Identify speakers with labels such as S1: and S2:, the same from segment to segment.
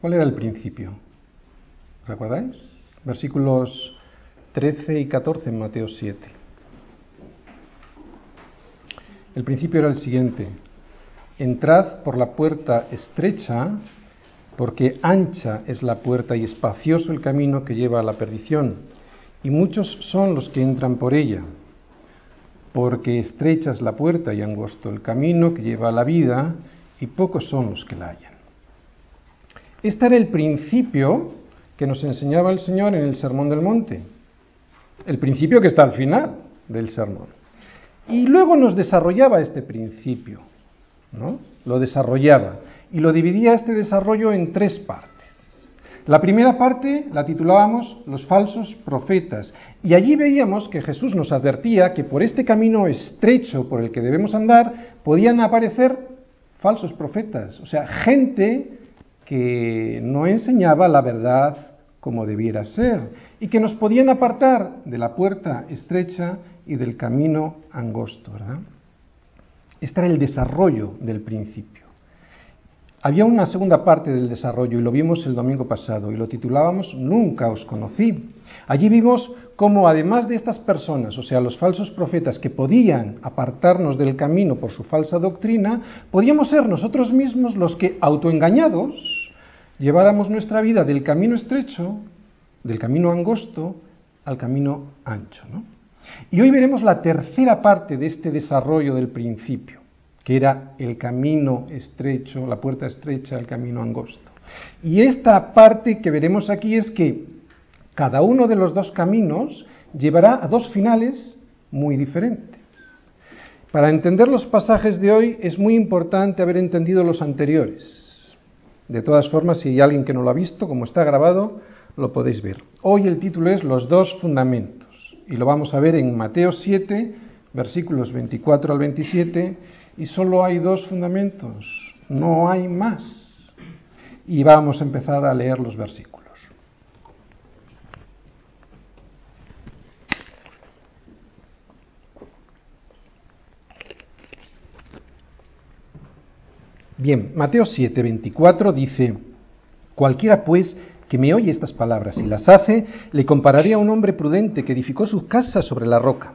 S1: ¿Cuál era el principio? ¿Recordáis? Versículos 13 y 14 en Mateo 7. El principio era el siguiente. Entrad por la puerta estrecha, porque ancha es la puerta y espacioso el camino que lleva a la perdición, y muchos son los que entran por ella, porque estrecha es la puerta y angosto el camino que lleva a la vida, y pocos son los que la hallan. Este era el principio que nos enseñaba el Señor en el Sermón del Monte, el principio que está al final del sermón. Y luego nos desarrollaba este principio, ¿no? Lo desarrollaba y lo dividía este desarrollo en tres partes. La primera parte la titulábamos Los falsos profetas y allí veíamos que Jesús nos advertía que por este camino estrecho por el que debemos andar podían aparecer falsos profetas, o sea, gente que no enseñaba la verdad como debiera ser y que nos podían apartar de la puerta estrecha y del camino angosto, ¿verdad? Este era el desarrollo del principio. Había una segunda parte del desarrollo y lo vimos el domingo pasado y lo titulábamos Nunca os conocí. Allí vimos cómo además de estas personas, o sea, los falsos profetas que podían apartarnos del camino por su falsa doctrina, podíamos ser nosotros mismos los que, autoengañados, lleváramos nuestra vida del camino estrecho, del camino angosto, al camino ancho. ¿no? Y hoy veremos la tercera parte de este desarrollo del principio, que era el camino estrecho, la puerta estrecha, el camino angosto. Y esta parte que veremos aquí es que cada uno de los dos caminos llevará a dos finales muy diferentes. Para entender los pasajes de hoy es muy importante haber entendido los anteriores. De todas formas, si hay alguien que no lo ha visto, como está grabado, lo podéis ver. Hoy el título es Los dos fundamentos y lo vamos a ver en Mateo 7, versículos 24 al 27, y solo hay dos fundamentos, no hay más. Y vamos a empezar a leer los versículos. Bien, Mateo 7, 24 dice, cualquiera pues que me oye estas palabras y las hace, le compararé a un hombre prudente que edificó su casa sobre la roca.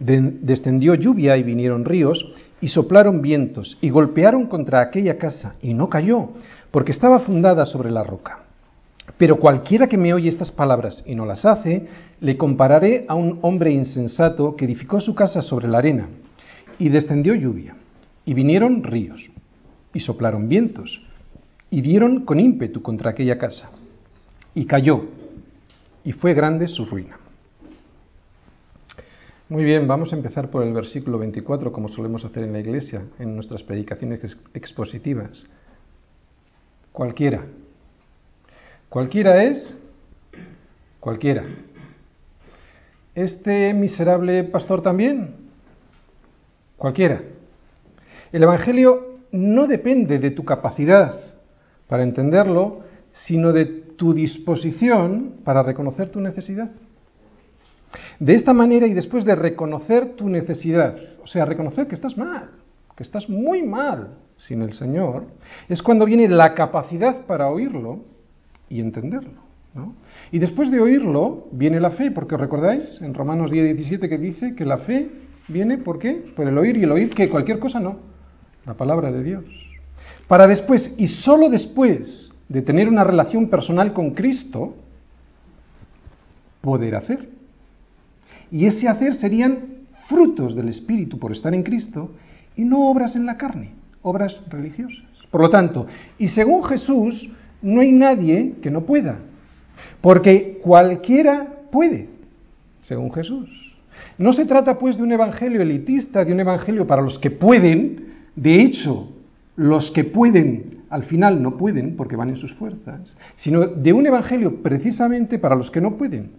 S1: descendió lluvia y vinieron ríos y soplaron vientos y golpearon contra aquella casa y no cayó, porque estaba fundada sobre la roca. Pero cualquiera que me oye estas palabras y no las hace, le compararé a un hombre insensato que edificó su casa sobre la arena. Y descendió lluvia, y vinieron ríos, y soplaron vientos, y dieron con ímpetu contra aquella casa, y cayó, y fue grande su ruina. Muy bien, vamos a empezar por el versículo 24, como solemos hacer en la iglesia, en nuestras predicaciones expositivas. Cualquiera. Cualquiera es cualquiera. Este miserable pastor también. Cualquiera. El Evangelio no depende de tu capacidad para entenderlo, sino de tu disposición para reconocer tu necesidad. De esta manera y después de reconocer tu necesidad, o sea, reconocer que estás mal, que estás muy mal sin el Señor, es cuando viene la capacidad para oírlo y entenderlo. Y después de oírlo viene la fe, porque recordáis en Romanos 10, 17 que dice que la fe viene ¿por qué? Por el oír y el oír que cualquier cosa no, la palabra de Dios para después y solo después de tener una relación personal con Cristo, poder hacer. Y ese hacer serían frutos del Espíritu por estar en Cristo y no obras en la carne, obras religiosas. Por lo tanto, y según Jesús, no hay nadie que no pueda, porque cualquiera puede, según Jesús. No se trata pues de un evangelio elitista, de un evangelio para los que pueden, de hecho, los que pueden al final no pueden porque van en sus fuerzas, sino de un evangelio precisamente para los que no pueden.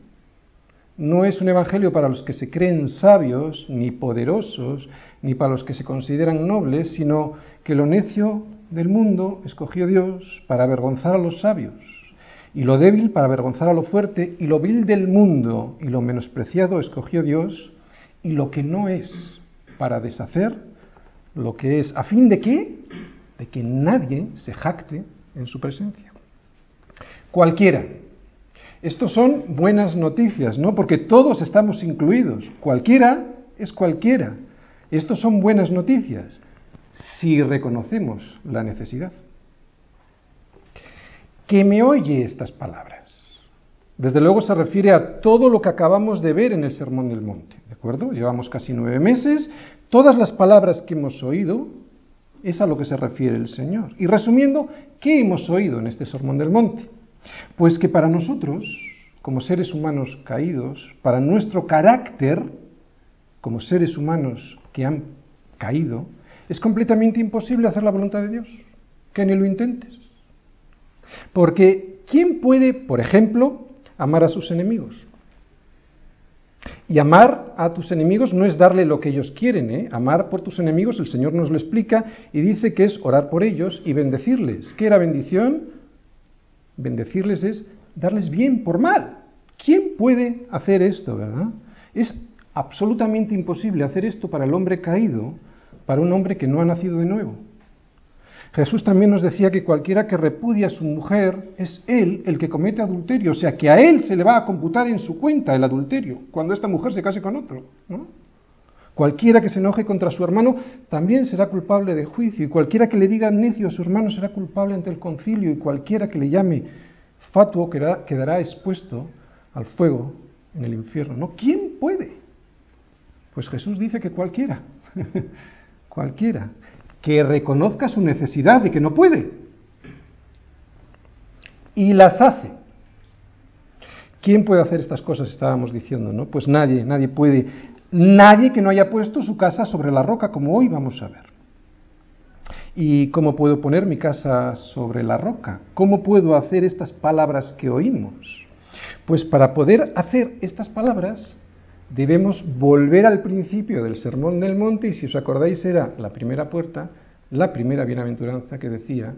S1: No es un evangelio para los que se creen sabios, ni poderosos, ni para los que se consideran nobles, sino que lo necio del mundo escogió Dios para avergonzar a los sabios, y lo débil para avergonzar a lo fuerte, y lo vil del mundo y lo menospreciado escogió Dios, y lo que no es para deshacer lo que es, a fin de que, de que nadie se jacte en su presencia. Cualquiera. Estos son buenas noticias, ¿no? Porque todos estamos incluidos. Cualquiera es cualquiera. Estos son buenas noticias si reconocemos la necesidad. Que me oye estas palabras. Desde luego se refiere a todo lo que acabamos de ver en el Sermón del Monte, ¿de acuerdo? Llevamos casi nueve meses. Todas las palabras que hemos oído es a lo que se refiere el Señor. Y resumiendo, ¿qué hemos oído en este Sermón del Monte? Pues que para nosotros, como seres humanos caídos, para nuestro carácter, como seres humanos que han caído, es completamente imposible hacer la voluntad de Dios. Que ni lo intentes. Porque, ¿quién puede, por ejemplo, amar a sus enemigos? Y amar a tus enemigos no es darle lo que ellos quieren, ¿eh? Amar por tus enemigos, el Señor nos lo explica y dice que es orar por ellos y bendecirles. ¿Qué era bendición? Bendecirles es darles bien por mal. ¿Quién puede hacer esto, verdad? Es absolutamente imposible hacer esto para el hombre caído, para un hombre que no ha nacido de nuevo. Jesús también nos decía que cualquiera que repudia a su mujer es él el que comete adulterio, o sea que a él se le va a computar en su cuenta el adulterio cuando esta mujer se case con otro. Cualquiera que se enoje contra su hermano también será culpable de juicio, y cualquiera que le diga necio a su hermano será culpable ante el concilio, y cualquiera que le llame fatuo quedará, quedará expuesto al fuego en el infierno. ¿No? ¿Quién puede? Pues Jesús dice que cualquiera, cualquiera que reconozca su necesidad de que no puede y las hace. ¿Quién puede hacer estas cosas? Estábamos diciendo, ¿no? Pues nadie, nadie puede, nadie que no haya puesto su casa sobre la roca, como hoy vamos a ver. ¿Y cómo puedo poner mi casa sobre la roca? ¿Cómo puedo hacer estas palabras que oímos? Pues para poder hacer estas palabras debemos volver al principio del Sermón del Monte y si os acordáis era la primera puerta, la primera bienaventuranza que decía,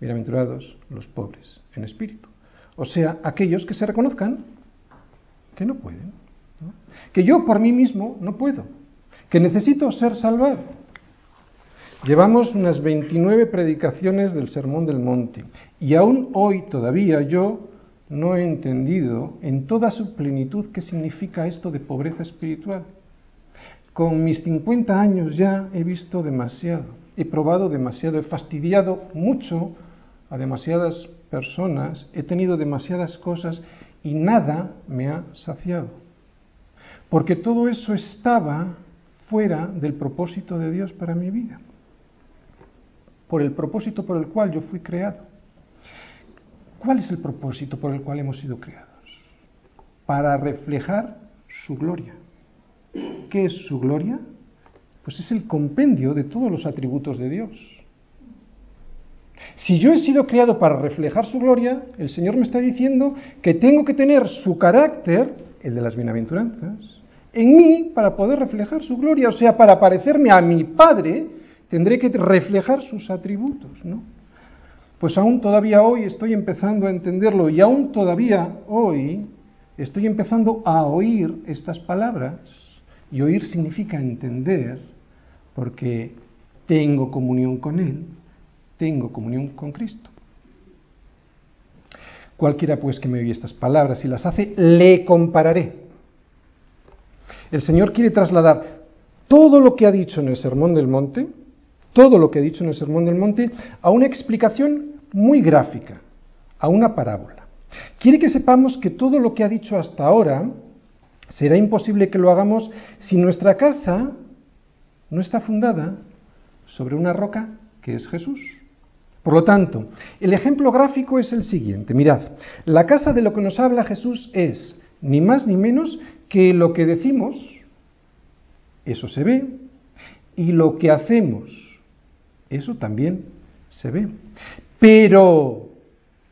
S1: bienaventurados los pobres en espíritu. O sea, aquellos que se reconozcan que no pueden, que yo por mí mismo no puedo, que necesito ser salvado. Llevamos unas 29 predicaciones del Sermón del Monte y aún hoy todavía yo no he entendido en toda su plenitud qué significa esto de pobreza espiritual. Con mis 50 años ya he visto demasiado, he probado demasiado, he fastidiado mucho a demasiadas personas, he tenido demasiadas cosas y nada me ha saciado. Porque todo eso estaba fuera del propósito de Dios para mi vida, por el propósito por el cual yo fui creado. ¿Cuál es el propósito por el cual hemos sido creados? Para reflejar su gloria. ¿Qué es su gloria? Pues es el compendio de todos los atributos de Dios. Si yo he sido creado para reflejar su gloria, el Señor me está diciendo que tengo que tener su carácter, el de las bienaventuranzas, en mí para poder reflejar su gloria. O sea, para parecerme a mi Padre, tendré que reflejar sus atributos, ¿no? Pues aún todavía hoy estoy empezando a entenderlo y aún todavía hoy estoy empezando a oír estas palabras. Y oír significa entender, porque tengo comunión con Él, tengo comunión con Cristo. Cualquiera pues que me oye estas palabras y las hace, le compararé. El Señor quiere trasladar todo lo que ha dicho en el Sermón del Monte todo lo que he dicho en el Sermón del Monte a una explicación muy gráfica, a una parábola. Quiere que sepamos que todo lo que ha dicho hasta ahora será imposible que lo hagamos si nuestra casa no está fundada sobre una roca que es Jesús. Por lo tanto, el ejemplo gráfico es el siguiente. Mirad, la casa de lo que nos habla Jesús es ni más ni menos que lo que decimos, eso se ve, y lo que hacemos, eso también se ve. Pero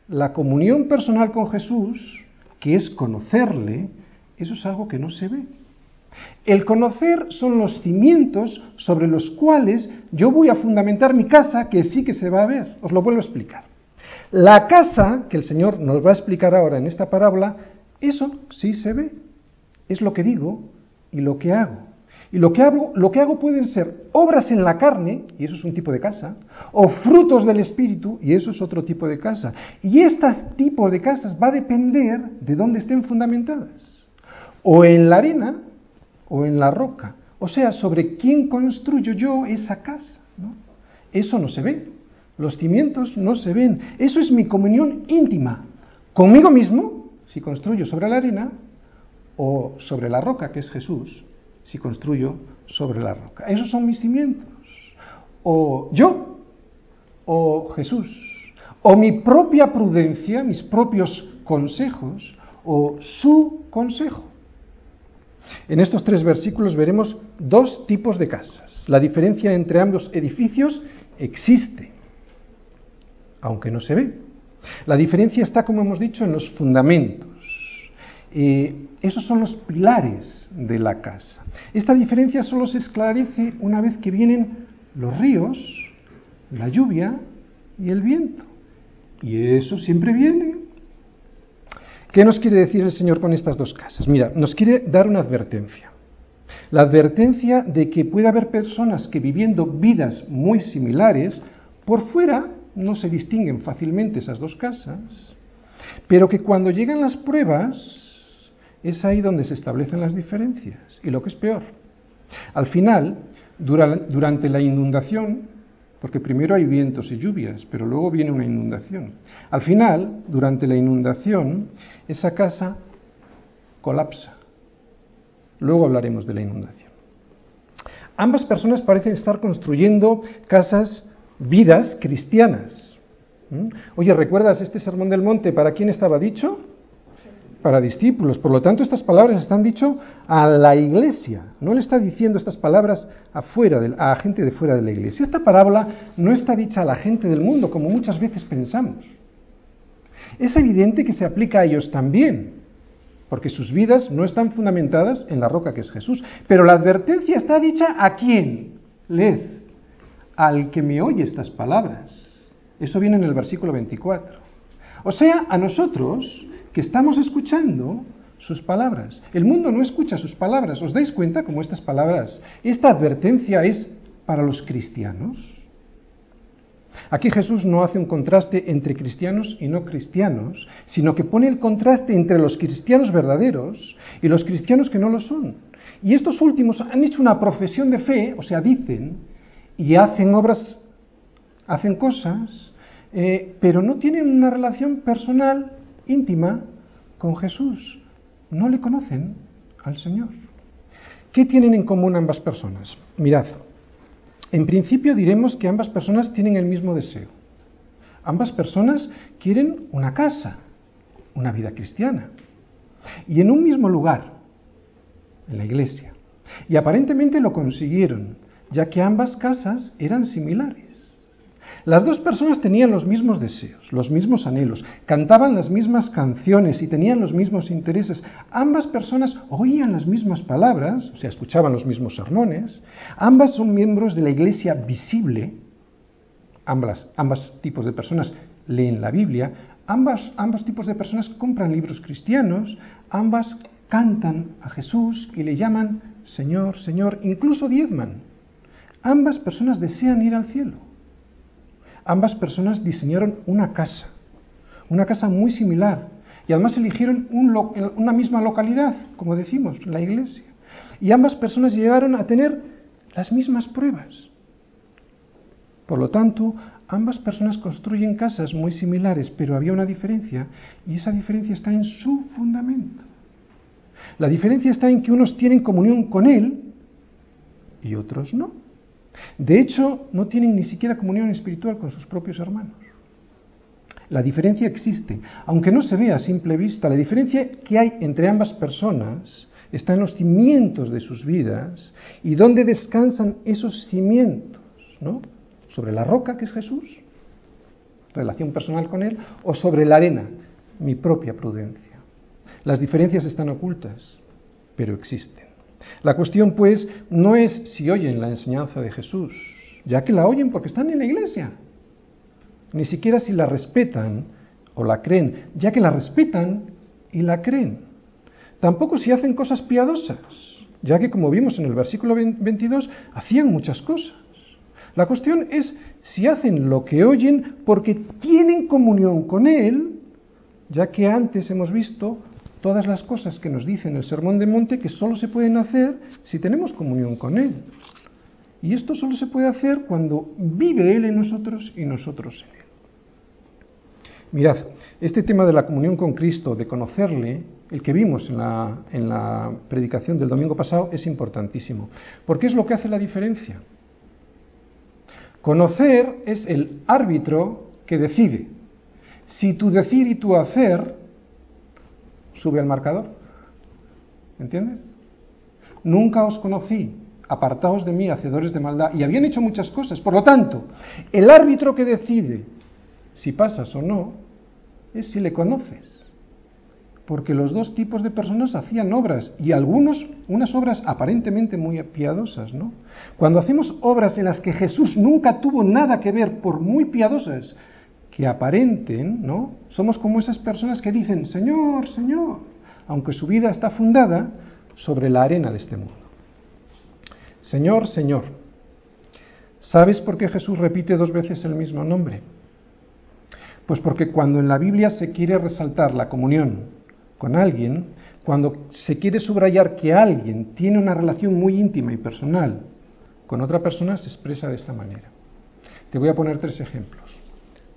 S1: la comunión personal con Jesús, que es conocerle, eso es algo que no se ve. El conocer son los cimientos sobre los cuales yo voy a fundamentar mi casa, que sí que se va a ver. Os lo vuelvo a explicar. La casa, que el Señor nos va a explicar ahora en esta parábola, eso sí se ve. Es lo que digo y lo que hago. Y lo que, hago, lo que hago pueden ser obras en la carne, y eso es un tipo de casa, o frutos del Espíritu, y eso es otro tipo de casa. Y este tipo de casas va a depender de dónde estén fundamentadas. O en la arena o en la roca. O sea, sobre quién construyo yo esa casa. Eso no se ve. Los cimientos no se ven. Eso es mi comunión íntima. Conmigo mismo, si construyo sobre la arena, o sobre la roca, que es Jesús, si construyo sobre la roca. Esos son mis cimientos. O yo, o Jesús, o mi propia prudencia, mis propios consejos, o su consejo. En estos tres versículos veremos dos tipos de casas. La diferencia entre ambos edificios existe, aunque no se ve. La diferencia está, como hemos dicho, en los fundamentos. Esos son los pilares de la casa. Esta diferencia solo se esclarece una vez que vienen los ríos, la lluvia y el viento. Y eso siempre viene. ¿Qué nos quiere decir el Señor con estas dos casas? Mira, nos quiere dar una advertencia. La advertencia de que puede haber personas que viviendo vidas muy similares, por fuera no se distinguen fácilmente esas dos casas, pero que cuando llegan las pruebas, es ahí donde se establecen las diferencias. Y lo que es peor, al final, durante la inundación, porque primero hay vientos y lluvias, pero luego viene una inundación. Al final, durante la inundación, esa casa colapsa. Luego hablaremos de la inundación. Ambas personas parecen estar construyendo casas, vidas cristianas. ¿Mm? Oye, ¿recuerdas este sermón del monte? ¿Para quién estaba dicho? Para discípulos. Por lo tanto, estas palabras están dicho a la iglesia. No le está diciendo estas palabras afuera a gente de fuera de la iglesia. Esta parábola no está dicha a la gente del mundo, como muchas veces pensamos. Es evidente que se aplica a ellos también, porque sus vidas no están fundamentadas en la roca que es Jesús. Pero la advertencia está dicha a quién? Led, al que me oye estas palabras. Eso viene en el versículo 24. O sea, a nosotros que estamos escuchando sus palabras. El mundo no escucha sus palabras. ¿Os dais cuenta cómo estas palabras, esta advertencia es para los cristianos? Aquí Jesús no hace un contraste entre cristianos y no cristianos, sino que pone el contraste entre los cristianos verdaderos y los cristianos que no lo son. Y estos últimos han hecho una profesión de fe, o sea, dicen, y hacen obras, hacen cosas, eh, pero no tienen una relación personal íntima con Jesús. No le conocen al Señor. ¿Qué tienen en común ambas personas? Mirad, en principio diremos que ambas personas tienen el mismo deseo. Ambas personas quieren una casa, una vida cristiana. Y en un mismo lugar, en la iglesia. Y aparentemente lo consiguieron, ya que ambas casas eran similares. Las dos personas tenían los mismos deseos, los mismos anhelos, cantaban las mismas canciones y tenían los mismos intereses. Ambas personas oían las mismas palabras, o sea, escuchaban los mismos sermones. Ambas son miembros de la iglesia visible. Ambas, ambos tipos de personas leen la Biblia. Ambas, ambos tipos de personas compran libros cristianos. Ambas cantan a Jesús y le llaman Señor, Señor, incluso diezman. Ambas personas desean ir al cielo ambas personas diseñaron una casa, una casa muy similar, y además eligieron una misma localidad, como decimos, la iglesia. Y ambas personas llegaron a tener las mismas pruebas. Por lo tanto, ambas personas construyen casas muy similares, pero había una diferencia, y esa diferencia está en su fundamento. La diferencia está en que unos tienen comunión con Él y otros no. De hecho, no tienen ni siquiera comunión espiritual con sus propios hermanos. La diferencia existe, aunque no se vea a simple vista, la diferencia que hay entre ambas personas está en los cimientos de sus vidas y dónde descansan esos cimientos, ¿no? Sobre la roca que es Jesús, relación personal con Él, o sobre la arena, mi propia prudencia. Las diferencias están ocultas, pero existen. La cuestión, pues, no es si oyen la enseñanza de Jesús, ya que la oyen porque están en la iglesia, ni siquiera si la respetan o la creen, ya que la respetan y la creen. Tampoco si hacen cosas piadosas, ya que como vimos en el versículo 22, hacían muchas cosas. La cuestión es si hacen lo que oyen porque tienen comunión con Él, ya que antes hemos visto todas las cosas que nos dice en el Sermón de Monte que solo se pueden hacer si tenemos comunión con Él. Y esto solo se puede hacer cuando vive Él en nosotros y nosotros en Él. Mirad, este tema de la comunión con Cristo, de conocerle, el que vimos en la, en la predicación del domingo pasado, es importantísimo. Porque es lo que hace la diferencia. Conocer es el árbitro que decide. Si tu decir y tu hacer sube al marcador. ¿Entiendes? Nunca os conocí, apartaos de mí, hacedores de maldad, y habían hecho muchas cosas. Por lo tanto, el árbitro que decide si pasas o no es si le conoces. Porque los dos tipos de personas hacían obras, y algunos unas obras aparentemente muy piadosas, ¿no? Cuando hacemos obras en las que Jesús nunca tuvo nada que ver, por muy piadosas que aparenten, ¿no? Somos como esas personas que dicen, Señor, Señor, aunque su vida está fundada sobre la arena de este mundo. Señor, Señor. ¿Sabes por qué Jesús repite dos veces el mismo nombre? Pues porque cuando en la Biblia se quiere resaltar la comunión con alguien, cuando se quiere subrayar que alguien tiene una relación muy íntima y personal con otra persona, se expresa de esta manera. Te voy a poner tres ejemplos.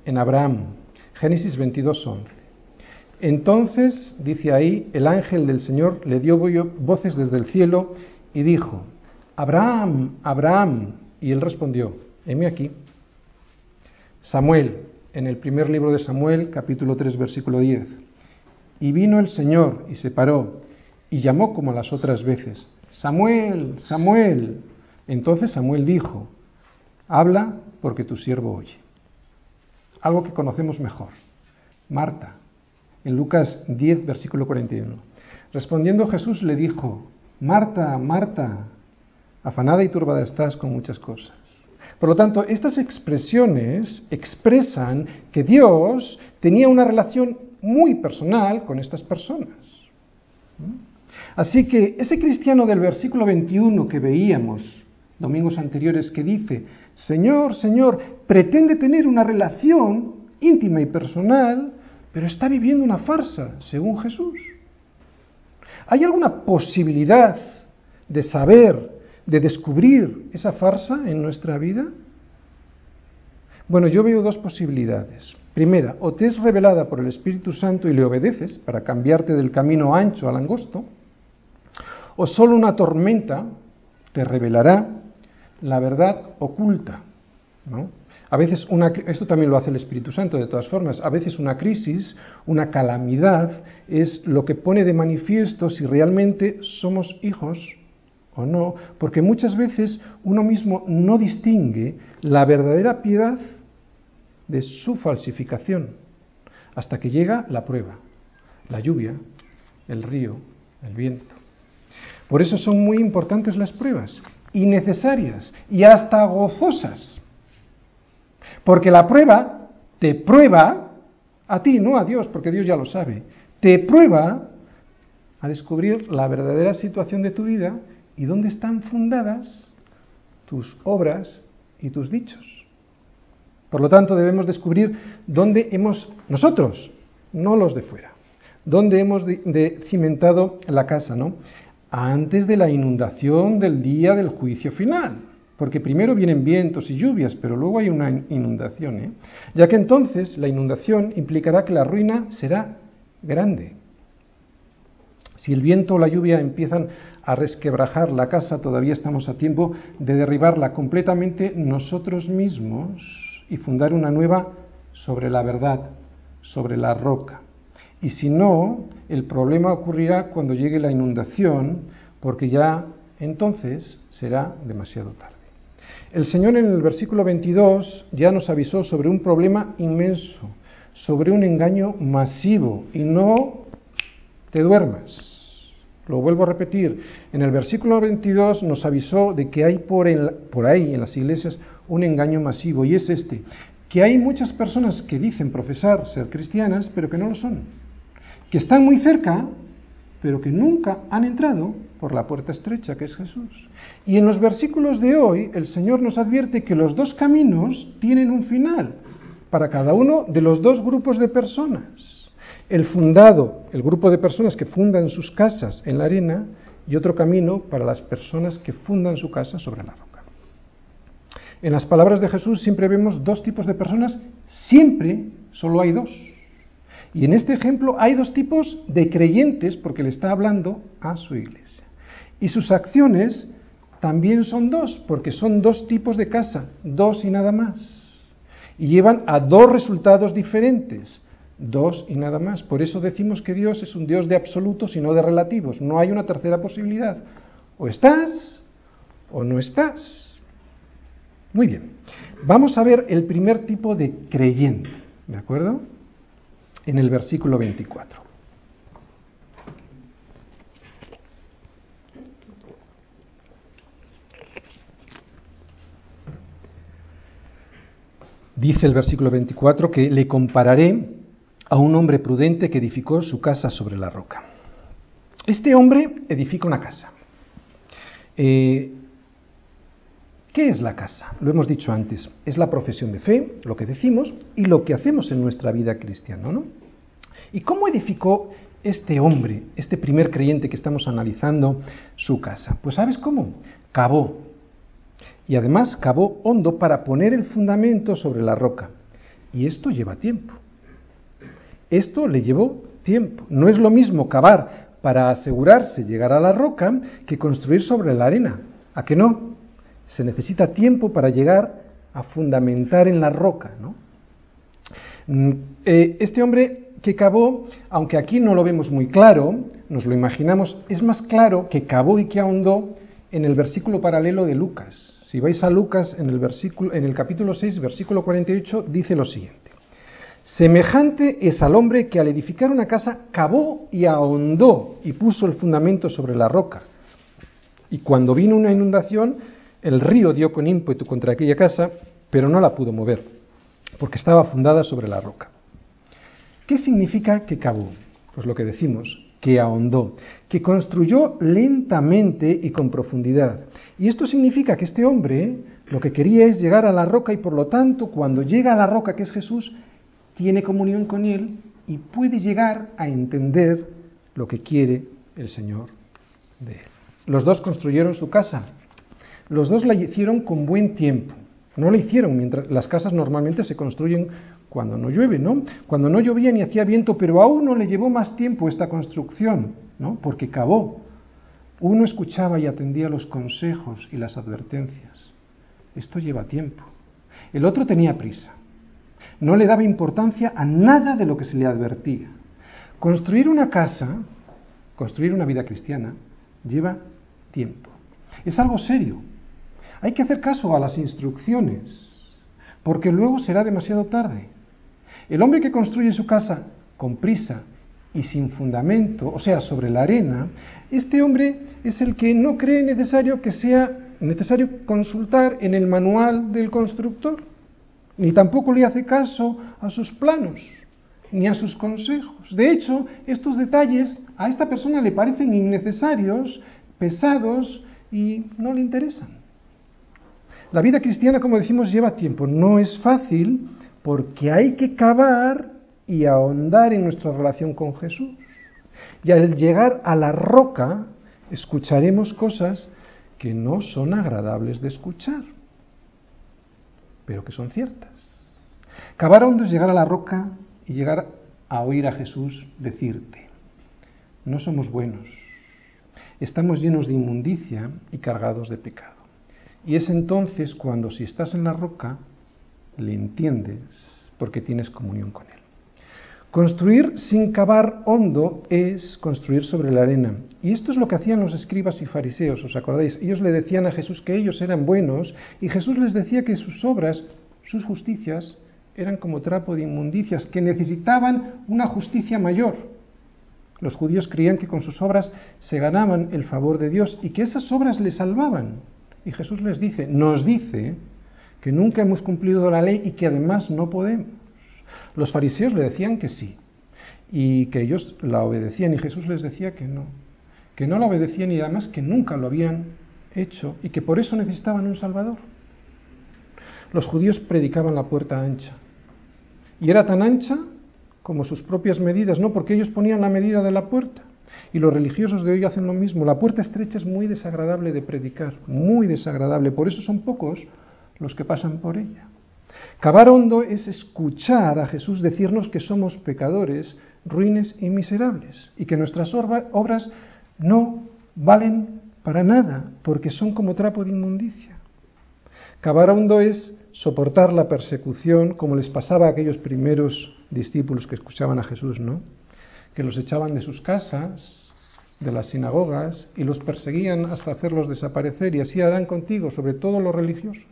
S1: En Abraham, Génesis 22, 11. Entonces, dice ahí, el ángel del Señor le dio voces desde el cielo y dijo, Abraham, Abraham. Y él respondió, heme aquí. Samuel, en el primer libro de Samuel, capítulo 3, versículo 10. Y vino el Señor y se paró y llamó como las otras veces, Samuel, Samuel. Entonces Samuel dijo, habla porque tu siervo oye. Algo que conocemos mejor. Marta, en Lucas 10, versículo 41. Respondiendo Jesús le dijo, Marta, Marta, afanada y turbada estás con muchas cosas. Por lo tanto, estas expresiones expresan que Dios tenía una relación muy personal con estas personas. Así que ese cristiano del versículo 21 que veíamos domingos anteriores que dice, Señor, Señor, pretende tener una relación íntima y personal, pero está viviendo una farsa, según Jesús. ¿Hay alguna posibilidad de saber de descubrir esa farsa en nuestra vida? Bueno, yo veo dos posibilidades. Primera, o te es revelada por el Espíritu Santo y le obedeces para cambiarte del camino ancho al angosto, o solo una tormenta te revelará la verdad oculta. A veces una, esto también lo hace el Espíritu Santo de todas formas, a veces una crisis, una calamidad es lo que pone de manifiesto si realmente somos hijos o no, porque muchas veces uno mismo no distingue la verdadera piedad de su falsificación, hasta que llega la prueba, la lluvia, el río, el viento. Por eso son muy importantes las pruebas, y necesarias, y hasta gozosas. Porque la prueba te prueba a ti, no a Dios, porque Dios ya lo sabe, te prueba a descubrir la verdadera situación de tu vida y dónde están fundadas tus obras y tus dichos. Por lo tanto, debemos descubrir dónde hemos, nosotros, no los de fuera, dónde hemos cimentado la casa, ¿no? Antes de la inundación del día del juicio final. Porque primero vienen vientos y lluvias, pero luego hay una inundación, ¿eh? ya que entonces la inundación implicará que la ruina será grande. Si el viento o la lluvia empiezan a resquebrajar la casa, todavía estamos a tiempo de derribarla completamente nosotros mismos y fundar una nueva sobre la verdad, sobre la roca. Y si no, el problema ocurrirá cuando llegue la inundación, porque ya entonces será demasiado tarde. El Señor en el versículo 22 ya nos avisó sobre un problema inmenso, sobre un engaño masivo, y no te duermas. Lo vuelvo a repetir, en el versículo 22 nos avisó de que hay por, ahí en las iglesias un engaño masivo y es este, que hay muchas personas que dicen profesar ser cristianas pero que no lo son, que están muy cerca pero que nunca han entrado por la puerta estrecha que es Jesús. Y en los versículos de hoy el Señor nos advierte que los dos caminos tienen un final para cada uno de los dos grupos de personas. El fundado, el grupo de personas que fundan sus casas en la arena, y otro camino para las personas que fundan su casa sobre la roca. En las palabras de Jesús siempre vemos dos tipos de personas, siempre solo hay dos. Y en este ejemplo hay dos tipos de creyentes porque le está hablando a su iglesia. Y sus acciones también son dos, porque son dos tipos de casa, dos y nada más. Y llevan a dos resultados diferentes, dos y nada más. Por eso decimos que Dios es un Dios de absolutos y no de relativos. No hay una tercera posibilidad. O estás o no estás. Muy bien. Vamos a ver el primer tipo de creyente, ¿de acuerdo? En el versículo 24. Dice el versículo 24 que le compararé a un hombre prudente que edificó su casa sobre la roca. Este hombre edifica una casa. Eh, ¿Qué es la casa? Lo hemos dicho antes, es la profesión de fe, lo que decimos y lo que hacemos en nuestra vida cristiana, ¿no? ¿Y cómo edificó este hombre, este primer creyente que estamos analizando, su casa? Pues ¿sabes cómo? Cavó. Y además cavó hondo para poner el fundamento sobre la roca. Y esto lleva tiempo. Esto le llevó tiempo. No es lo mismo cavar para asegurarse llegar a la roca que construir sobre la arena. ¿A qué no? Se necesita tiempo para llegar a fundamentar en la roca. ¿no? Mm, eh, este hombre que cavó, aunque aquí no lo vemos muy claro, nos lo imaginamos, es más claro que cavó y que ahondó en el versículo paralelo de Lucas. Si vais a Lucas en el, versículo, en el capítulo 6, versículo 48, dice lo siguiente. Semejante es al hombre que al edificar una casa cavó y ahondó y puso el fundamento sobre la roca. Y cuando vino una inundación, el río dio con ímpetu contra aquella casa, pero no la pudo mover, porque estaba fundada sobre la roca. ¿Qué significa que cavó? Pues lo que decimos, que ahondó, que construyó lentamente y con profundidad. Y esto significa que este hombre lo que quería es llegar a la roca y por lo tanto cuando llega a la roca que es Jesús, tiene comunión con Él y puede llegar a entender lo que quiere el Señor de Él. Los dos construyeron su casa. Los dos la hicieron con buen tiempo. No la hicieron mientras las casas normalmente se construyen cuando no llueve, ¿no? Cuando no llovía ni hacía viento, pero a uno le llevó más tiempo esta construcción, ¿no? Porque cavó. Uno escuchaba y atendía los consejos y las advertencias. Esto lleva tiempo. El otro tenía prisa. No le daba importancia a nada de lo que se le advertía. Construir una casa, construir una vida cristiana, lleva tiempo. Es algo serio. Hay que hacer caso a las instrucciones, porque luego será demasiado tarde. El hombre que construye su casa con prisa y sin fundamento, o sea, sobre la arena, este hombre es el que no cree necesario que sea necesario consultar en el manual del constructor ni tampoco le hace caso a sus planos, ni a sus consejos. De hecho, estos detalles a esta persona le parecen innecesarios, pesados y no le interesan. La vida cristiana, como decimos, lleva tiempo. No es fácil porque hay que cavar y ahondar en nuestra relación con Jesús. Y al llegar a la roca, escucharemos cosas que no son agradables de escuchar pero que son ciertas. Cavar hondo es llegar a la roca y llegar a oír a Jesús decirte, no somos buenos, estamos llenos de inmundicia y cargados de pecado. Y es entonces cuando si estás en la roca, le entiendes porque tienes comunión con Él. Construir sin cavar hondo es construir sobre la arena. Y esto es lo que hacían los escribas y fariseos, ¿os acordáis? Ellos le decían a Jesús que ellos eran buenos y Jesús les decía que sus obras, sus justicias, eran como trapo de inmundicias, que necesitaban una justicia mayor. Los judíos creían que con sus obras se ganaban el favor de Dios y que esas obras les salvaban. Y Jesús les dice, nos dice que nunca hemos cumplido la ley y que además no podemos. Los fariseos le decían que sí. y que ellos la obedecían y Jesús les decía que no, que no la obedecían y además que nunca lo habían hecho y que por eso necesitaban un Salvador. Los judíos predicaban la puerta ancha y era tan ancha como sus propias medidas, no porque ellos ponían la medida de la puerta. Y los religiosos de hoy hacen lo mismo. La puerta estrecha es muy desagradable de predicar, muy desagradable. Por eso son pocos los que pasan por ella. Cavar hondo es escuchar a Jesús decirnos que somos pecadores, ruines y miserables, y que nuestras obras no valen para nada, porque son como trapo de inmundicia. Cavar hondo es soportar la persecución, como les pasaba a aquellos primeros discípulos que escuchaban a Jesús, ¿no? Que los echaban de sus casas, de las sinagogas, y los perseguían hasta hacerlos desaparecer, y así harán contigo, sobre todo los religiosos.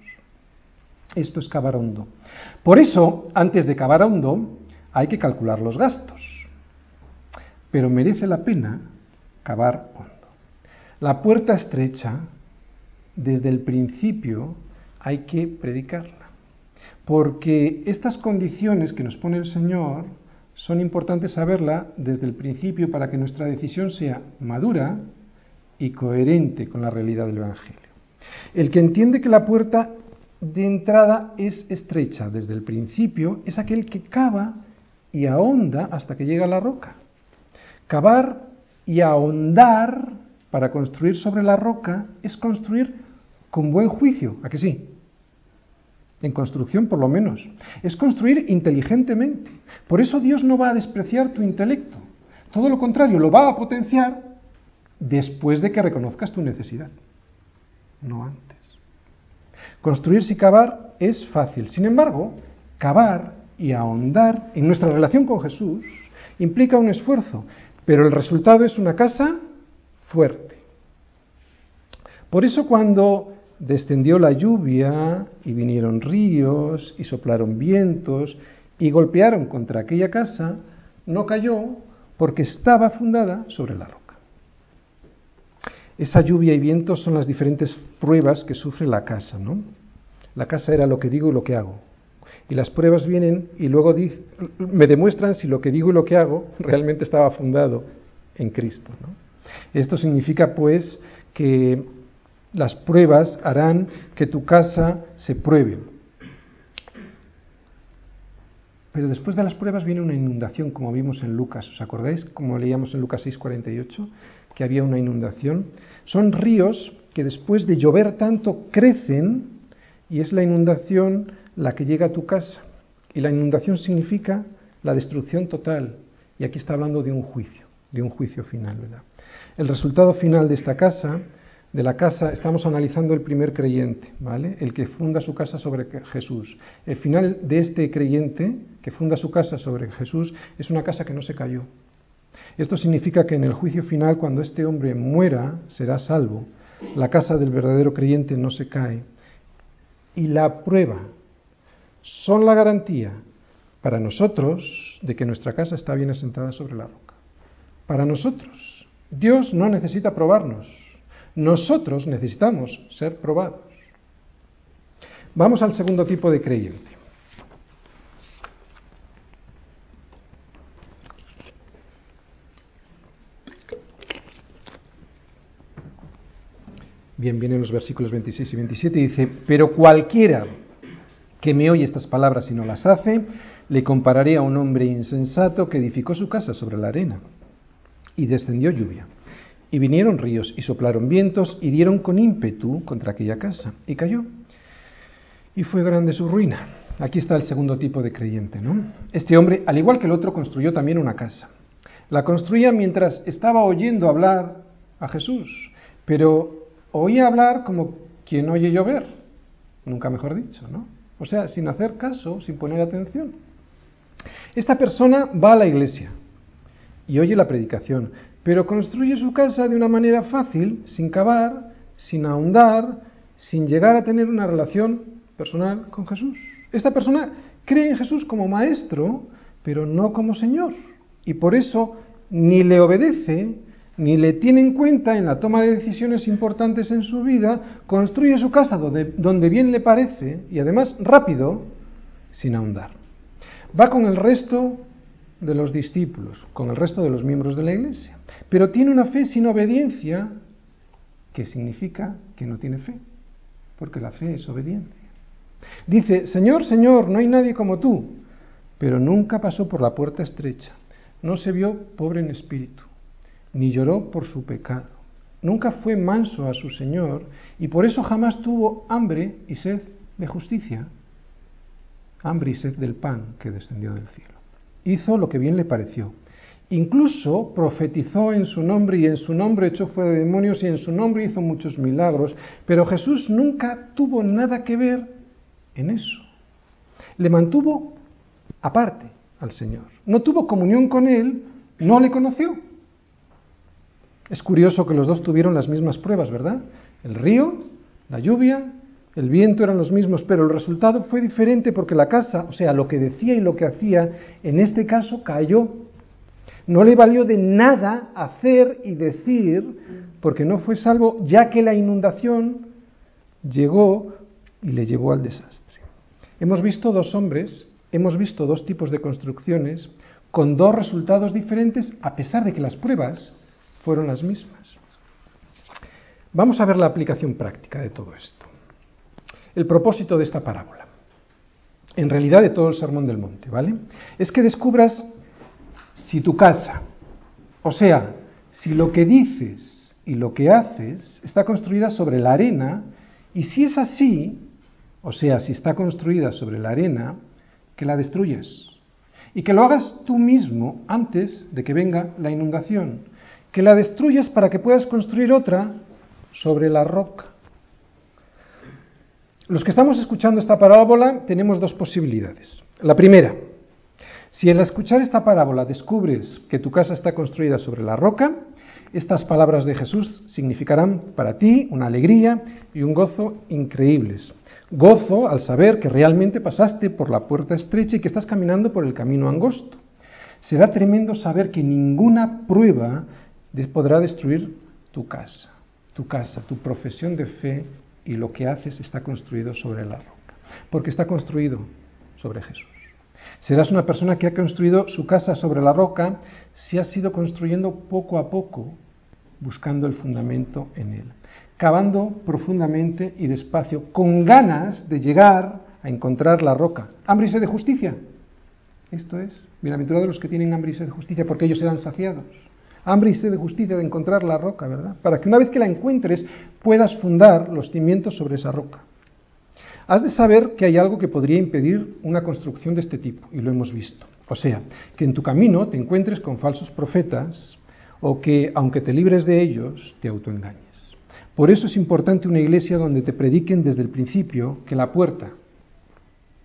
S1: Esto es cavar hondo. Por eso, antes de cavar hondo, hay que calcular los gastos. Pero merece la pena cavar hondo. La puerta estrecha, desde el principio, hay que predicarla. Porque estas condiciones que nos pone el Señor son importantes saberla desde el principio para que nuestra decisión sea madura y coherente con la realidad del Evangelio. El que entiende que la puerta de entrada es estrecha desde el principio es aquel que cava y ahonda hasta que llega a la roca. Cavar y ahondar para construir sobre la roca es construir con buen juicio, ¿a que sí? En construcción, por lo menos. Es construir inteligentemente. Por eso Dios no va a despreciar tu intelecto. Todo lo contrario, lo va a potenciar después de que reconozcas tu necesidad. No antes. Construir y cavar es fácil. Sin embargo, cavar y ahondar en nuestra relación con Jesús implica un esfuerzo, pero el resultado es una casa fuerte. Por eso cuando descendió la lluvia y vinieron ríos y soplaron vientos y golpearon contra aquella casa, no cayó porque estaba fundada sobre la roca. Esa lluvia y vientos son las diferentes pruebas que sufre la casa, ¿no? La casa era lo que digo y lo que hago. Y las pruebas vienen y luego me demuestran si lo que digo y lo que hago realmente estaba fundado en Cristo. Esto significa pues que las pruebas harán que tu casa se pruebe. Pero después de las pruebas viene una inundación, como vimos en Lucas. ¿Os acordáis? Como leíamos en Lucas 6:48, que había una inundación. Son ríos que después de llover tanto crecen y es la inundación la que llega a tu casa. Y la inundación significa la destrucción total. Y aquí está hablando de un juicio, de un juicio final, ¿verdad? El resultado final de esta casa de la casa, estamos analizando el primer creyente, ¿vale? El que funda su casa sobre Jesús. El final de este creyente que funda su casa sobre Jesús es una casa que no se cayó. Esto significa que en el juicio final, cuando este hombre muera, será salvo. La casa del verdadero creyente no se cae. Y la prueba son la garantía para nosotros de que nuestra casa está bien asentada sobre la roca. Para nosotros. Dios no necesita probarnos. Nosotros necesitamos ser probados. Vamos al segundo tipo de creyente. Bien, vienen los versículos 26 y 27 y dice, pero cualquiera que me oye estas palabras y no las hace, le compararé a un hombre insensato que edificó su casa sobre la arena y descendió lluvia y vinieron ríos y soplaron vientos y dieron con ímpetu contra aquella casa y cayó. Y fue grande su ruina. Aquí está el segundo tipo de creyente, ¿no? Este hombre, al igual que el otro, construyó también una casa. La construía mientras estaba oyendo hablar a Jesús, pero oía hablar como quien oye llover, nunca mejor dicho, ¿no? O sea, sin hacer caso, sin poner atención. Esta persona va a la iglesia y oye la predicación, pero construye su casa de una manera fácil, sin cavar, sin ahondar, sin llegar a tener una relación personal con Jesús. Esta persona cree en Jesús como maestro, pero no como Señor. Y por eso ni le obedece, ni le tiene en cuenta en la toma de decisiones importantes en su vida, construye su casa donde, donde bien le parece y además rápido, sin ahondar. Va con el resto de los discípulos con el resto de los miembros de la iglesia, pero tiene una fe sin obediencia, que significa que no tiene fe, porque la fe es obediencia. Dice, Señor, Señor, no hay nadie como tú, pero nunca pasó por la puerta estrecha, no se vio pobre en espíritu, ni lloró por su pecado, nunca fue manso a su Señor, y por eso jamás tuvo hambre y sed de justicia, hambre y sed del pan que descendió del cielo. Hizo lo que bien le pareció. Incluso profetizó en su nombre y en su nombre echó fuera de demonios y en su nombre hizo muchos milagros, pero Jesús nunca tuvo nada que ver en eso. Le mantuvo aparte al Señor. No tuvo comunión con Él, no le conoció. Es curioso que los dos tuvieron las mismas pruebas, ¿verdad? El río, la lluvia, el viento eran los mismos, pero el resultado fue diferente porque la casa, o sea, lo que decía y lo que hacía, en este caso cayó. No le valió de nada hacer y decir, porque no fue salvo, ya que la inundación llegó y le llevó al desastre. Hemos visto dos hombres, hemos visto dos tipos de construcciones con dos resultados diferentes, a pesar de que las pruebas fueron las mismas. Vamos a ver la aplicación práctica de todo esto el propósito de esta parábola, en realidad de todo el Sermón del Monte, ¿vale? Es que descubras si tu casa, o sea, si lo que dices y lo que haces está construida sobre la arena, y si es así, o sea, si está construida sobre la arena, que la destruyes. Y que lo hagas tú mismo antes de que venga la inundación. Que la destruyas para que puedas construir otra sobre la roca. Los que estamos escuchando esta parábola tenemos dos posibilidades. La primera, si al escuchar esta parábola descubres que tu casa está construida sobre la roca, estas palabras de Jesús significarán para ti una alegría y un gozo increíbles. Gozo al saber que realmente pasaste por la puerta estrecha y que estás caminando por el camino angosto. Será tremendo saber que ninguna prueba podrá destruir tu casa, tu casa, tu profesión de fe y lo que haces está construido sobre la roca, porque está construido sobre Jesús. Serás una persona que ha construido su casa sobre la roca si has ido construyendo poco a poco, buscando el fundamento en él, cavando profundamente y despacio, con ganas de llegar a encontrar la roca. Hambre y sed de justicia. Esto es, bienaventurados los que tienen hambre y sed de justicia, porque ellos serán saciados hambre y sed de justicia de encontrar la roca, ¿verdad? Para que una vez que la encuentres puedas fundar los cimientos sobre esa roca. Has de saber que hay algo que podría impedir una construcción de este tipo, y lo hemos visto. O sea, que en tu camino te encuentres con falsos profetas o que, aunque te libres de ellos, te autoengañes. Por eso es importante una iglesia donde te prediquen desde el principio que la puerta,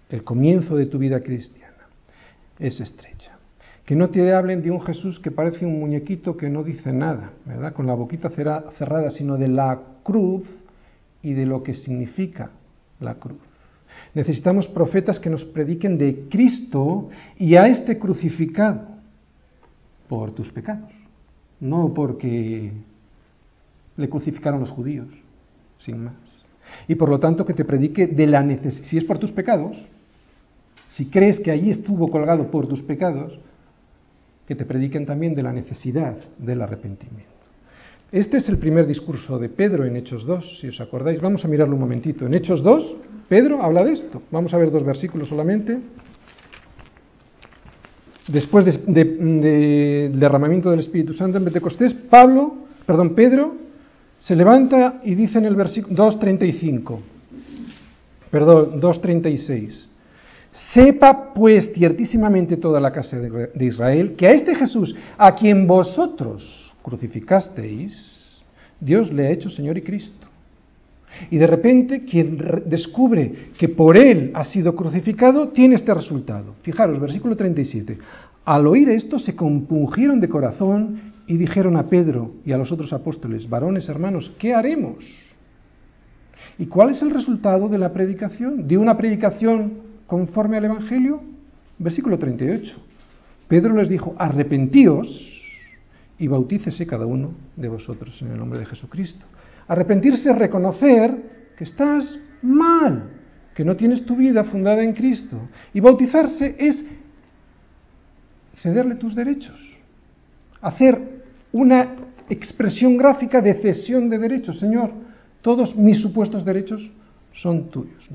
S1: el comienzo de tu vida cristiana, es estrecha que no te hablen de un Jesús que parece un muñequito que no dice nada, ¿verdad? Con la boquita cerrada, sino de la cruz y de lo que significa la cruz. Necesitamos profetas que nos prediquen de Cristo y a este crucificado por tus pecados, no porque le crucificaron los judíos, sin más. Y por lo tanto que te predique de la necesidad, si es por tus pecados, si crees que allí estuvo colgado por tus pecados, que te prediquen también de la necesidad del arrepentimiento. Este es el primer discurso de Pedro en Hechos 2, si os acordáis. Vamos a mirarlo un momentito. En Hechos 2, Pedro habla de esto. Vamos a ver dos versículos solamente. Después del derramamiento del Espíritu Santo en Pentecostés, Pablo, perdón, Pedro, se levanta y dice en el versículo 2.35, perdón, 2.36, Sepa pues ciertísimamente toda la casa de Israel que a este Jesús, a quien vosotros crucificasteis, Dios le ha hecho Señor y Cristo. Y de repente quien descubre que por él ha sido crucificado tiene este resultado. Fijaros, versículo 37. Al oír esto se compungieron de corazón y dijeron a Pedro y a los otros apóstoles, varones hermanos, ¿qué haremos? ¿Y cuál es el resultado de la predicación? De una predicación conforme al Evangelio? Versículo 38. Pedro les dijo, arrepentíos y bautícese cada uno de vosotros en el nombre de Jesucristo. Arrepentirse es reconocer que estás mal, que no tienes tu vida fundada en Cristo. Y bautizarse es cederle tus derechos, hacer una expresión gráfica de cesión de derechos. Señor, todos mis supuestos derechos son tuyos.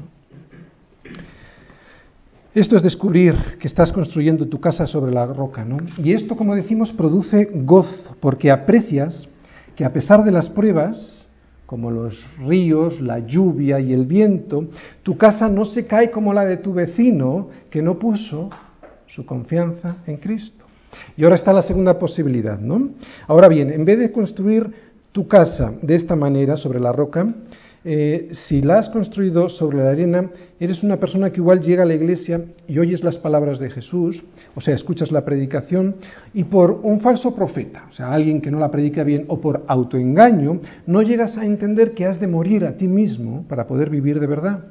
S1: Esto es descubrir que estás construyendo tu casa sobre la roca, ¿no? Y esto, como decimos, produce gozo, porque aprecias que a pesar de las pruebas, como los ríos, la lluvia y el viento, tu casa no se cae como la de tu vecino que no puso su confianza en Cristo. Y ahora está la segunda posibilidad, ¿no? Ahora bien, en vez de construir tu casa de esta manera sobre la roca, eh, si la has construido sobre la arena, eres una persona que igual llega a la iglesia y oyes las palabras de Jesús, o sea, escuchas la predicación, y por un falso profeta, o sea, alguien que no la predica bien, o por autoengaño, no llegas a entender que has de morir a ti mismo para poder vivir de verdad.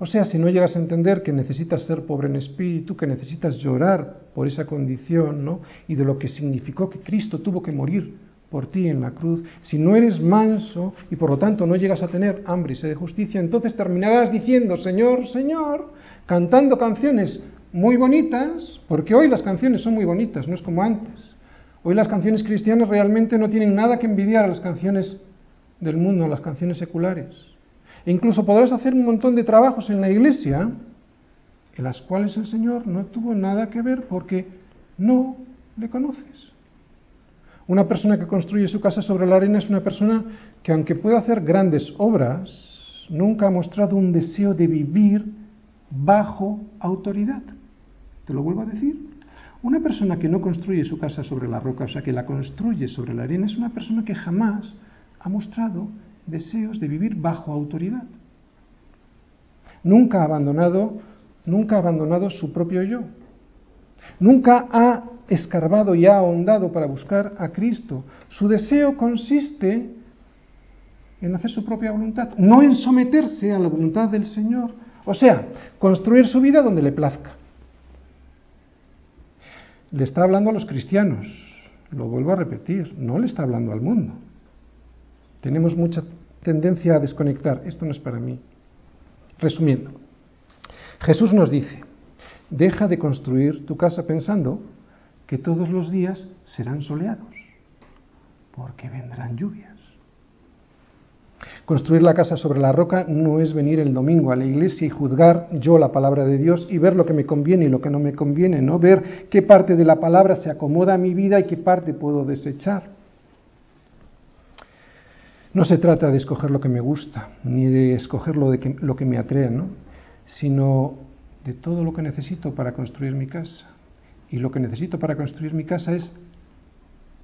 S1: O sea, si no llegas a entender que necesitas ser pobre en espíritu, que necesitas llorar por esa condición, ¿no? Y de lo que significó que Cristo tuvo que morir por ti en la cruz, si no eres manso y por lo tanto no llegas a tener hambre y sed de justicia, entonces terminarás diciendo, Señor, Señor, cantando canciones muy bonitas, porque hoy las canciones son muy bonitas, no es como antes. Hoy las canciones cristianas realmente no tienen nada que envidiar a las canciones del mundo, a las canciones seculares. E incluso podrás hacer un montón de trabajos en la iglesia en las cuales el Señor no tuvo nada que ver porque no le conoces. Una persona que construye su casa sobre la arena es una persona que aunque pueda hacer grandes obras, nunca ha mostrado un deseo de vivir bajo autoridad. Te lo vuelvo a decir. Una persona que no construye su casa sobre la roca, o sea, que la construye sobre la arena, es una persona que jamás ha mostrado deseos de vivir bajo autoridad. Nunca ha abandonado, nunca ha abandonado su propio yo. Nunca ha escarbado y ha ahondado para buscar a Cristo. Su deseo consiste en hacer su propia voluntad, no en someterse a la voluntad del Señor. O sea, construir su vida donde le plazca. Le está hablando a los cristianos, lo vuelvo a repetir, no le está hablando al mundo. Tenemos mucha tendencia a desconectar, esto no es para mí. Resumiendo, Jesús nos dice, deja de construir tu casa pensando que todos los días serán soleados, porque vendrán lluvias. Construir la casa sobre la roca no es venir el domingo a la iglesia y juzgar yo la palabra de Dios y ver lo que me conviene y lo que no me conviene, no ver qué parte de la palabra se acomoda a mi vida y qué parte puedo desechar. No se trata de escoger lo que me gusta, ni de escoger lo, de lo que me atrae, ¿no? sino de todo lo que necesito para construir mi casa. Y lo que necesito para construir mi casa es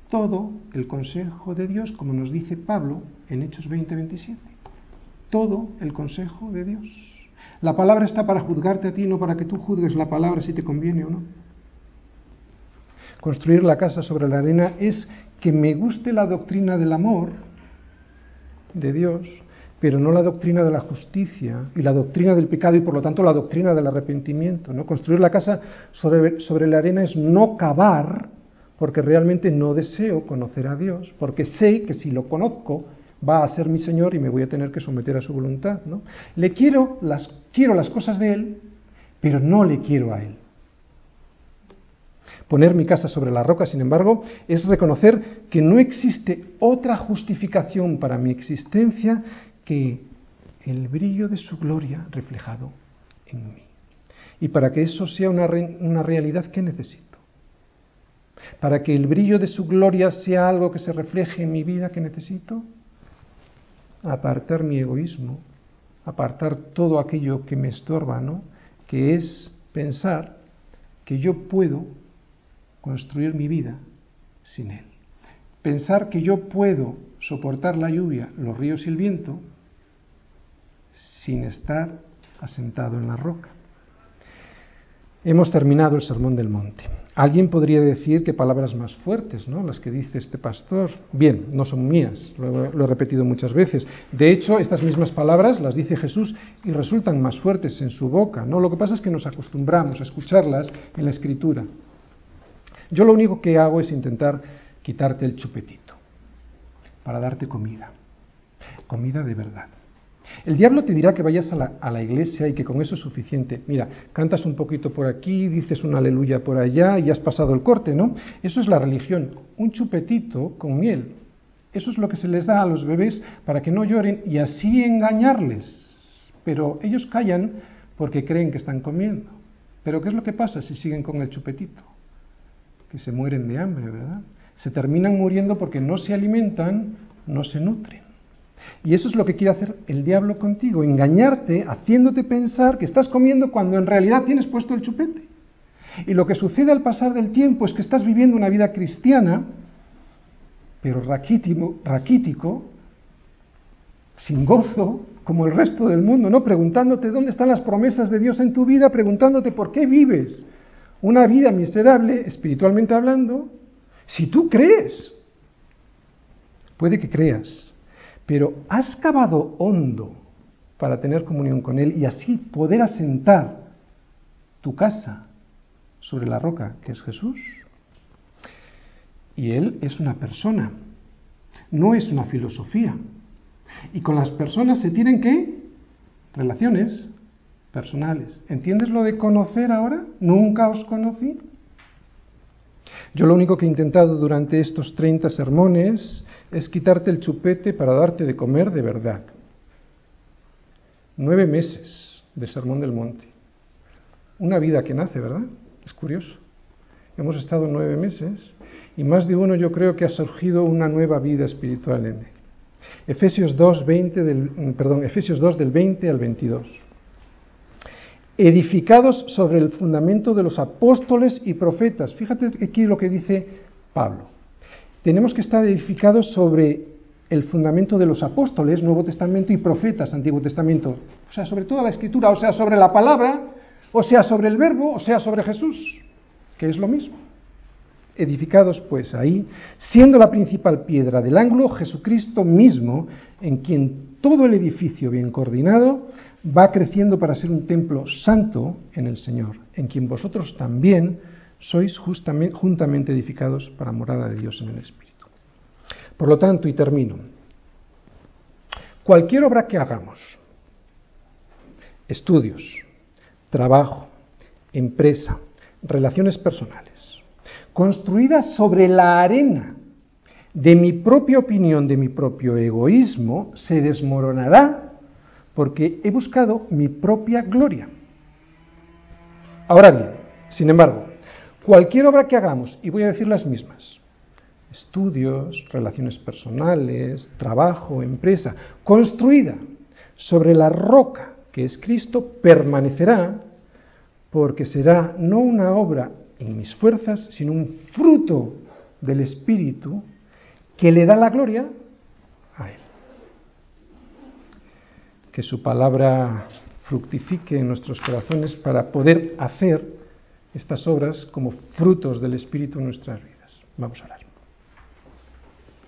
S1: todo el consejo de Dios, como nos dice Pablo en Hechos 20:27. Todo el consejo de Dios. La palabra está para juzgarte a ti, no para que tú juzgues la palabra si te conviene o no. Construir la casa sobre la arena es que me guste la doctrina del amor de Dios, pero no la doctrina de la justicia y la doctrina del pecado y por lo tanto la doctrina del arrepentimiento. ¿no? Construir la casa sobre, sobre la arena es no cavar porque realmente no deseo conocer a Dios, porque sé que si lo conozco va a ser mi Señor y me voy a tener que someter a su voluntad. ¿no? Le quiero las, quiero las cosas de Él, pero no le quiero a Él. Poner mi casa sobre la roca, sin embargo, es reconocer que no existe otra justificación para mi existencia que el brillo de su gloria reflejado en mí. Y para que eso sea una, una realidad, ¿qué necesito? Para que el brillo de su gloria sea algo que se refleje en mi vida, ¿qué necesito? Apartar mi egoísmo, apartar todo aquello que me estorba, ¿no? Que es pensar que yo puedo construir mi vida sin Él. Pensar que yo puedo soportar la lluvia, los ríos y el viento sin estar asentado en la roca. Hemos terminado el Sermón del Monte. Alguien podría decir que palabras más fuertes, ¿no? Las que dice este pastor. Bien, no son mías, lo, lo, he repetido muchas veces. De hecho, estas mismas palabras las dice Jesús y resultan más fuertes en su boca, ¿no? Lo que pasa es que nos acostumbramos a escucharlas en la Escritura. Yo lo único que hago es intentar quitarte el chupetito para darte comida, comida de verdad. El diablo te dirá que vayas a la, a la, iglesia y que con eso es suficiente. Mira, cantas un poquito por aquí, dices un aleluya por allá y has pasado el corte, ¿no? Eso es la religión, un chupetito con miel. Eso es lo que se les da a los bebés para que no lloren y así engañarles. Pero ellos callan porque creen que están comiendo. Pero ¿qué es lo que pasa si siguen con el chupetito? Que se mueren de hambre, ¿verdad? Se terminan muriendo porque no se alimentan, no se nutren. Y eso es lo que quiere hacer el diablo contigo, engañarte, haciéndote pensar que estás comiendo cuando en realidad tienes puesto el chupete. Y lo que sucede al pasar del tiempo es que estás viviendo una vida cristiana, pero raquítico, sin gozo, como el resto del mundo, ¿no? Preguntándote dónde están las promesas de Dios en tu vida, preguntándote por qué vives una vida miserable, espiritualmente hablando, si tú crees. Puede que creas, pero has cavado hondo para tener comunión con Él y así poder asentar tu casa sobre la roca que es Jesús. Y Él es una persona, no es una filosofía. Y con las personas se tienen que relaciones personales. ¿Entiendes lo de conocer ahora? Nunca os conocí. Yo lo único que he intentado durante estos 30 sermones es quitarte el chupete para darte de comer de verdad. Nueve meses de Sermón del Monte. Una vida que nace, ¿verdad? Es curioso. Hemos estado nueve meses y más de uno yo creo que ha surgido una nueva vida espiritual en él. Efesios 2, 20 del, perdón, Efesios 2 del 20 al 22. Edificados sobre el fundamento de los apóstoles y profetas. Fíjate aquí lo que dice Pablo. Tenemos que estar edificados sobre el fundamento de los apóstoles, Nuevo Testamento, y profetas, Antiguo Testamento. O sea, sobre toda la escritura, o sea, sobre la palabra, o sea, sobre el verbo, o sea, sobre Jesús, que es lo mismo. Edificados pues ahí, siendo la principal piedra del ángulo Jesucristo mismo, en quien todo el edificio bien coordinado va creciendo para ser un templo santo en el Señor, en quien vosotros también sois juntamente edificados para morada de Dios en el Espíritu. Por lo tanto, y termino, cualquier obra que hagamos, estudios, trabajo, empresa, relaciones personales, construida sobre la arena de mi propia opinión, de mi propio egoísmo, se desmoronará porque he buscado mi propia gloria. Ahora bien, sin embargo, cualquier obra que hagamos, y voy a decir las mismas, estudios, relaciones personales, trabajo, empresa, construida sobre la roca que es Cristo, permanecerá porque será no una obra en mis fuerzas, sino un fruto del Espíritu que le da la gloria a Él. Que su palabra fructifique en nuestros corazones para poder hacer estas obras como frutos del Espíritu en nuestras vidas. Vamos a orar.